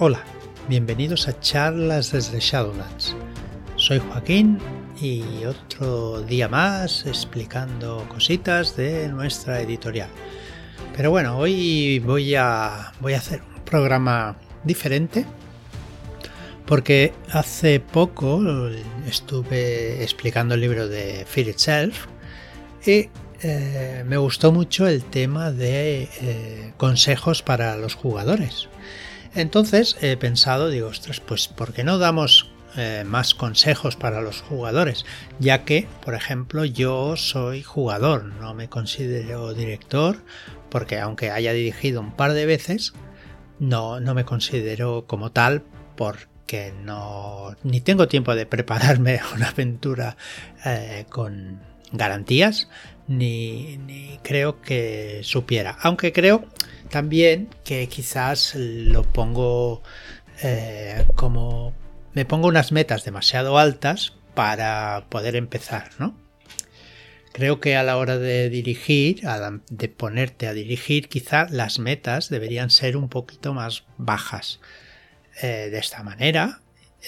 Hola, bienvenidos a charlas desde Shadowlands. Soy Joaquín y otro día más explicando cositas de nuestra editorial. Pero bueno, hoy voy a, voy a hacer un programa diferente porque hace poco estuve explicando el libro de Fear Itself y eh, me gustó mucho el tema de eh, consejos para los jugadores. Entonces he pensado, digo, ostras, pues ¿por qué no damos eh, más consejos para los jugadores? Ya que, por ejemplo, yo soy jugador, no me considero director, porque aunque haya dirigido un par de veces, no, no me considero como tal porque no ni tengo tiempo de prepararme una aventura con garantías ni, creo que supiera. Aunque creo también que quizás lo pongo eh, como me pongo unas metas demasiado altas para poder empezar, ¿no? Creo que a la hora de dirigir, de ponerte a dirigir, quizá las metas deberían ser un poquito más bajas. Eh, de esta manera,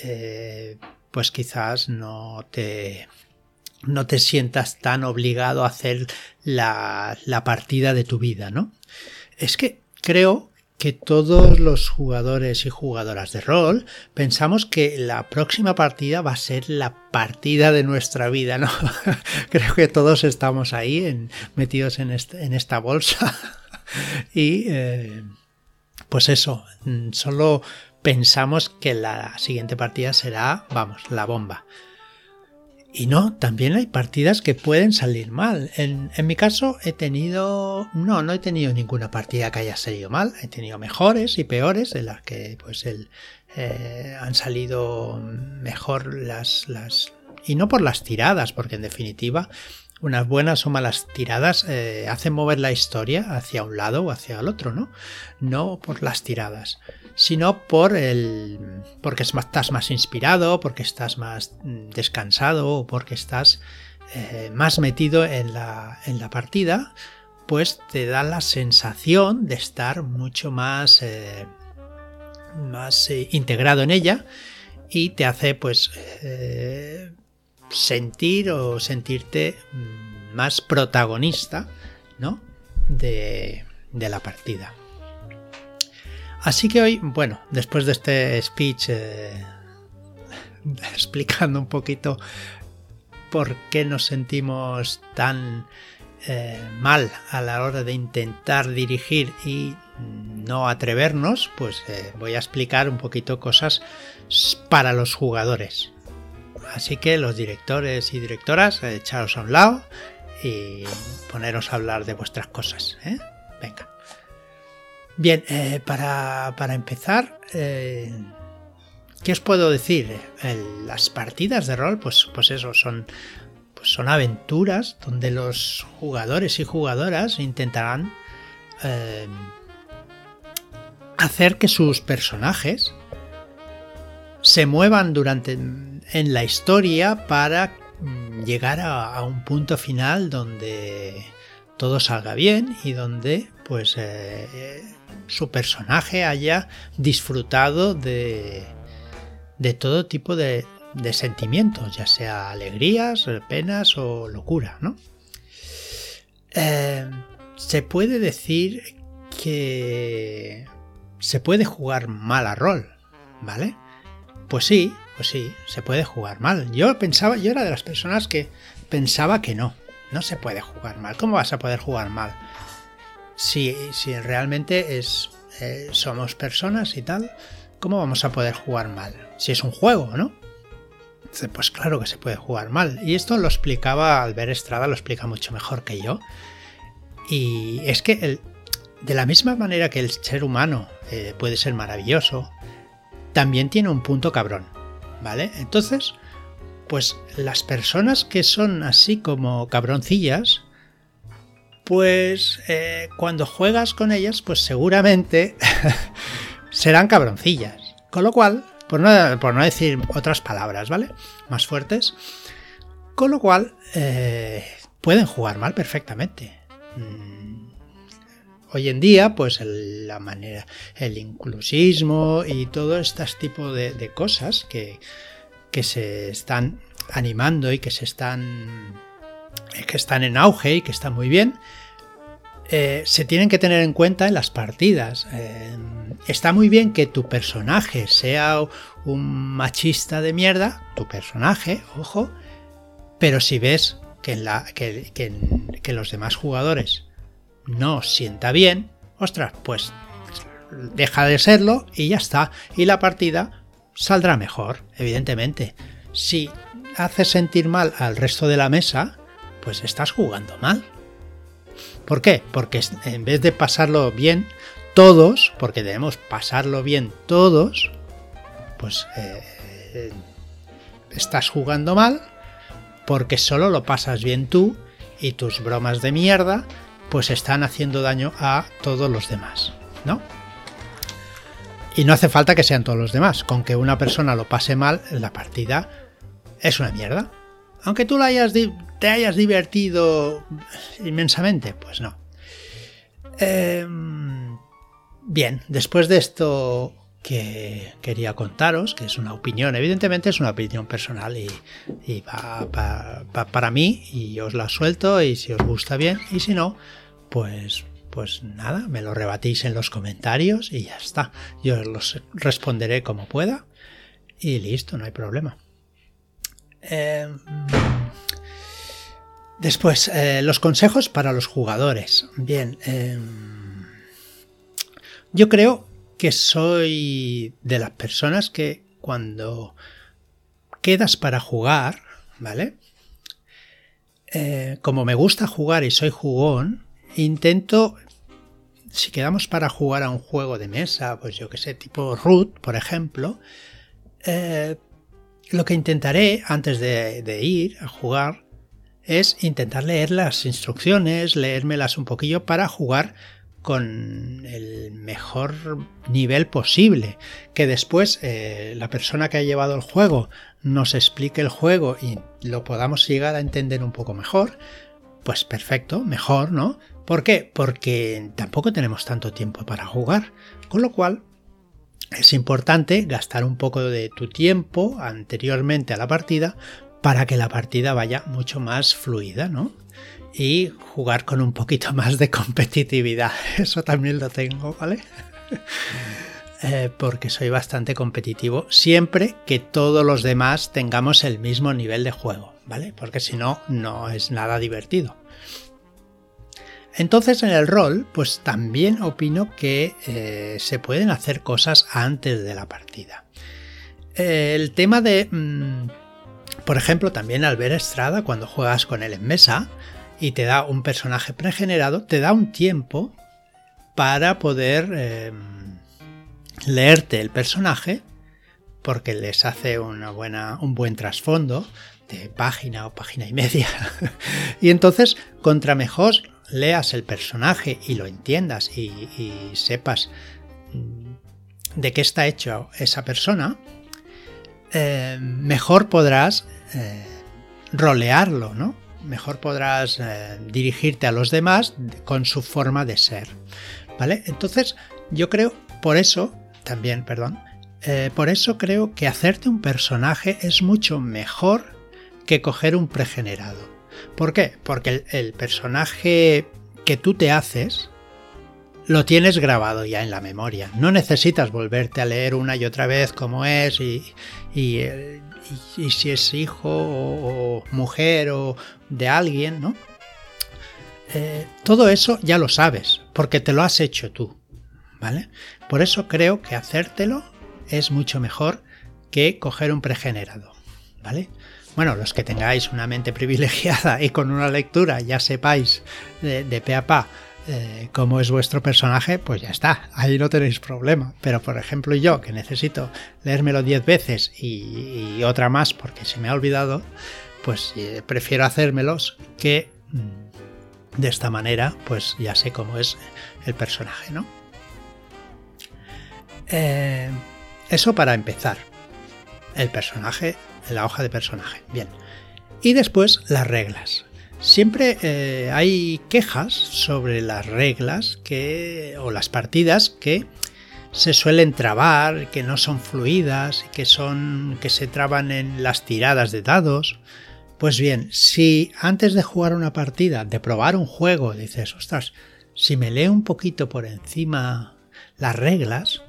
eh, pues quizás no te, no te sientas tan obligado a hacer la, partida de tu vida, ¿no? Es que creo que todos los jugadores y jugadoras de rol pensamos que la próxima partida va a ser la partida de nuestra vida, ¿no? Creo que todos estamos ahí metidos en, en, esta bolsa y eh, pues eso, solo pensamos que la siguiente partida será, vamos, la bomba. Y no, también hay partidas que pueden salir mal. En, mi caso he tenido... No, no he tenido ninguna partida que haya salido mal. He tenido mejores y peores en las que pues el, eh, han salido mejor las, las... Y no por las tiradas, porque en definitiva unas buenas o malas tiradas eh, hacen mover la historia hacia un lado o hacia el otro, ¿no? No por las tiradas, sino por el. porque estás más inspirado, porque estás más mm, descansado o porque estás eh, más metido en la, en la, partida, pues te da la sensación de estar mucho más. Eh, más integrado en ella y te hace pues sentir o sentirte mm, más protagonista ¿no? de, la partida. Así que hoy, bueno, después de este speech eh, explicando un poquito por qué nos sentimos tan eh, mal a la hora de intentar dirigir y no atrevernos, pues eh, voy a explicar un poquito cosas para los jugadores. Así que los directores y directoras, echaros a un lado y poneros a hablar de vuestras cosas. ¿eh? Venga. Bien, eh, para, empezar, eh, ¿qué os puedo decir? las partidas de rol, pues, pues eso, son, pues son aventuras donde los jugadores y jugadoras intentarán hacer que sus personajes se muevan durante en la historia para mm, llegar a, un punto final donde todo salga bien y donde pues eh, su personaje haya disfrutado de, de todo tipo de, sentimientos, ya sea alegrías, penas o locura, ¿no? Eh, se puede decir que se puede jugar mal a rol, ¿vale? Pues sí, pues sí, se puede jugar mal. Yo pensaba, yo era de las personas que pensaba que no, no se puede jugar mal. ¿Cómo vas a poder jugar mal? Si, si realmente es, eh, somos personas y tal, ¿cómo vamos a poder jugar mal? Si es un juego, ¿no? Pues claro que se puede jugar mal. Y esto lo explicaba Albert Estrada, lo explica mucho mejor que yo. Y es que el, de la misma manera que el ser humano eh, puede ser maravilloso, también tiene un punto cabrón, ¿vale? Entonces, pues las personas que son así como cabroncillas, pues eh, cuando juegas con ellas, pues seguramente serán cabroncillas. Con lo cual, por no, por no, decir otras palabras, ¿vale? Más fuertes. Con lo cual, eh, pueden jugar mal perfectamente. Mm, hoy en día, pues la manera, el inclusismo y todo este tipo de, cosas que, que se están animando y que se están que están en auge y que están muy bien, eh, se tienen que tener en cuenta en las partidas. Eh, está muy bien que tu personaje sea un machista de mierda, tu personaje, ojo, pero si ves que, los demás jugadores no sienta bien, ostras, pues deja de serlo y ya está. Y la partida saldrá mejor, evidentemente. Si haces sentir mal al resto de la mesa, pues estás jugando mal. ¿Por qué? Porque en vez de pasarlo bien todos, porque debemos pasarlo bien todos, pues eh, estás jugando mal porque solo lo pasas bien tú y tus bromas de mierda pues están haciendo daño a todos los demás, ¿no? Y no hace falta que sean todos los demás, con que una persona lo pase mal, la partida es una mierda. Aunque tú la hayas te hayas divertido inmensamente, pues no. Em, bien, después de esto que quería contaros, que es una opinión, evidentemente es una opinión personal y, va, para mí y os la suelto y si os gusta bien y si no, pues pues nada, me lo rebatís en los comentarios y ya está. Yo los responderé como pueda y listo, no hay problema. Em, Después, eh, los consejos para los jugadores. Bien, em, yo creo que soy de las personas que cuando quedas para jugar, ¿vale? Eh, como me gusta jugar y soy jugón, intento, si quedamos para jugar a un juego de mesa, pues yo que sé, tipo Root, por ejemplo, eh, lo que intentaré antes de ir a jugar es intentar leer las instrucciones, leérmelas un poquillo para jugar con el mejor nivel posible. Que después eh, la persona que ha llevado el juego nos explique el juego y lo podamos llegar a entender un poco mejor, pues perfecto, mejor, ¿no? ¿Por qué? Porque tampoco tenemos tanto tiempo para jugar. Con lo cual, es importante gastar un poco de tu tiempo anteriormente a la partida para que la partida vaya mucho más fluida, ¿no? Y jugar con un poquito más de competitividad. Eso también lo tengo, ¿vale? Eh, porque soy bastante competitivo siempre que todos los demás tengamos el mismo nivel de juego, ¿vale? Porque si no, no es nada divertido. Entonces en el rol, pues también opino que eh, se pueden hacer cosas antes de la partida. el tema de... Mm, por ejemplo, también al ver Estrada, cuando juegas con él en mesa y te da un personaje pregenerado, te da un tiempo para poder em, leerte el personaje, porque les hace una buena, un buen trasfondo de página o página y media. y entonces, contra mejor leas el personaje y lo entiendas y sepas mm, de qué está hecho esa persona, eh, mejor podrás eh, rolearlo, ¿no? Mejor podrás eh, dirigirte a los demás con su forma de ser, ¿vale? Entonces, yo creo, por eso, también, perdón, por eso creo que hacerte un personaje es mucho mejor que coger un pregenerado. ¿Por qué? Porque el personaje que tú te haces, lo tienes grabado ya en la memoria. No necesitas volverte a leer una y otra vez cómo es y, y, si es hijo o, mujer o de alguien, ¿no? Eh, todo eso ya lo sabes, porque te lo has hecho tú, ¿vale? Por eso creo que hacértelo es mucho mejor que coger un pregenerado, ¿vale? Bueno, los que tengáis una mente privilegiada y con una lectura ya sepáis de, de pe a pa eh, como es vuestro personaje, pues ya está, ahí no tenéis problema. Pero por ejemplo yo, que necesito leérmelo 10 veces y, otra más porque se me ha olvidado, pues eh, prefiero hacérmelos que mm, de esta manera, pues ya sé cómo es el personaje, ¿no? Eh, eso para empezar. El personaje, la hoja de personaje. Bien. Y después las reglas. Siempre eh, hay quejas sobre las reglas que, o las partidas que se suelen trabar, que no son fluidas, que son que se traban en las tiradas de dados. Pues bien, si antes de jugar una partida, de probar un juego, dices, ostras, si me leo un poquito por encima las reglas,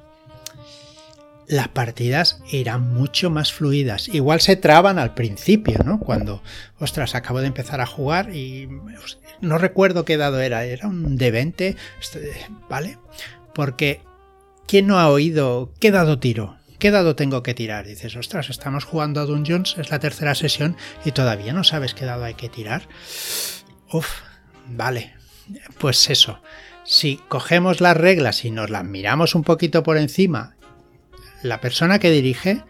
las partidas irán mucho más fluidas. Igual se traban al principio, ¿no? Cuando, ostras, acabo de empezar a jugar y no recuerdo qué dado era, era un de 20, este, ¿vale? Porque, ¿quién no ha oído qué dado tiro? ¿Qué dado tengo que tirar? dices, ostras, estamos jugando a Dungeons, es la tercera sesión y todavía no sabes qué dado hay que tirar. Uf, vale. Pues eso. Si cogemos las reglas y nos las miramos un poquito por encima la persona que dirige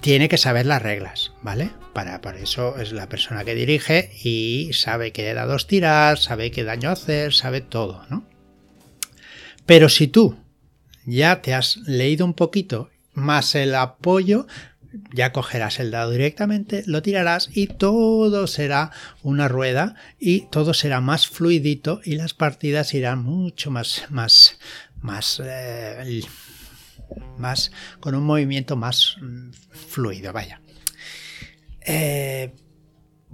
tiene que saber las reglas, ¿vale? Para, por eso es la persona que dirige y sabe qué dados tirar, sabe qué daño hacer, sabe todo, ¿no? Pero si tú ya te has leído un poquito más el apoyo, ya cogerás el dado directamente, lo tirarás y todo será una rueda y todo será más fluidito y las partidas irán mucho más, más, más eh, más con un movimiento más mm, fluido, vaya. Eh,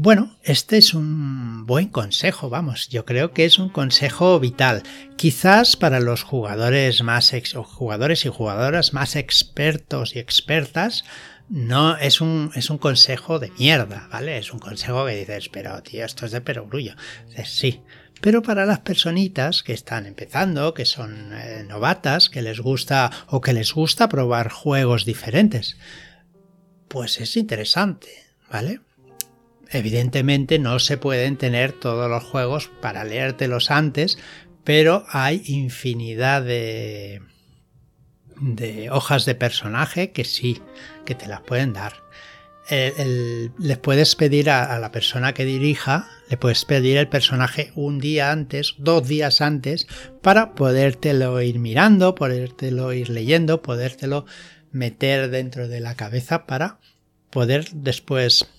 bueno, este es un buen consejo, vamos, yo creo que es un consejo vital. Quizás para los jugadores más jugadores y jugadoras más expertos y expertas, no es un, es un consejo de mierda, ¿vale? Es un consejo que dices, pero tío, esto es de perogrullo. Dices, sí, pero para las personitas que están empezando, que son eh, novatas, que les gusta o que les gusta probar juegos diferentes, pues es interesante, ¿vale? Evidentemente no se pueden tener todos los juegos para leértelos antes, pero hay infinidad de, de hojas de personaje que sí, que te las pueden dar les puedes pedir a, la persona que dirija, le puedes pedir el personaje un día antes, dos días antes, para podértelo ir mirando, podértelo ir leyendo, podértelo meter dentro de la cabeza para poder después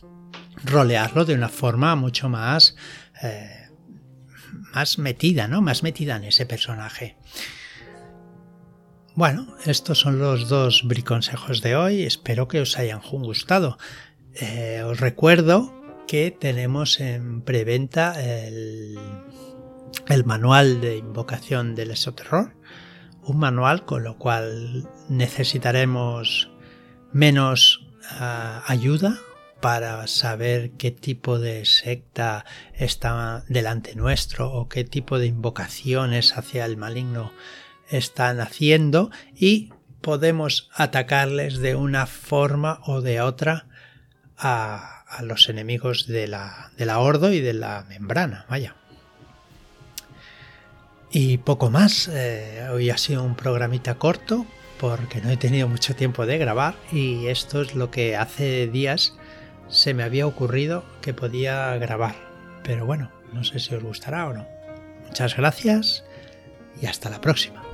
rolearlo de una forma mucho más, eh, más metida, ¿no? Más metida en ese personaje. Bueno, estos son los dos briconsejos de hoy. Espero que os hayan gustado. Eh, os recuerdo que tenemos en preventa el, manual de invocación del exoterror. Un manual con lo cual necesitaremos menos ah, ayuda para saber qué tipo de secta está delante nuestro o qué tipo de invocaciones hacia el maligno están haciendo y podemos atacarles de una forma o de otra a, los enemigos de la, de la Ordo y de la membrana, vaya. Y poco más, eh, hoy ha sido un programita corto porque no he tenido mucho tiempo de grabar y esto es lo que hace días se me había ocurrido que podía grabar. Pero bueno, no sé si os gustará o no. Muchas gracias y hasta la próxima.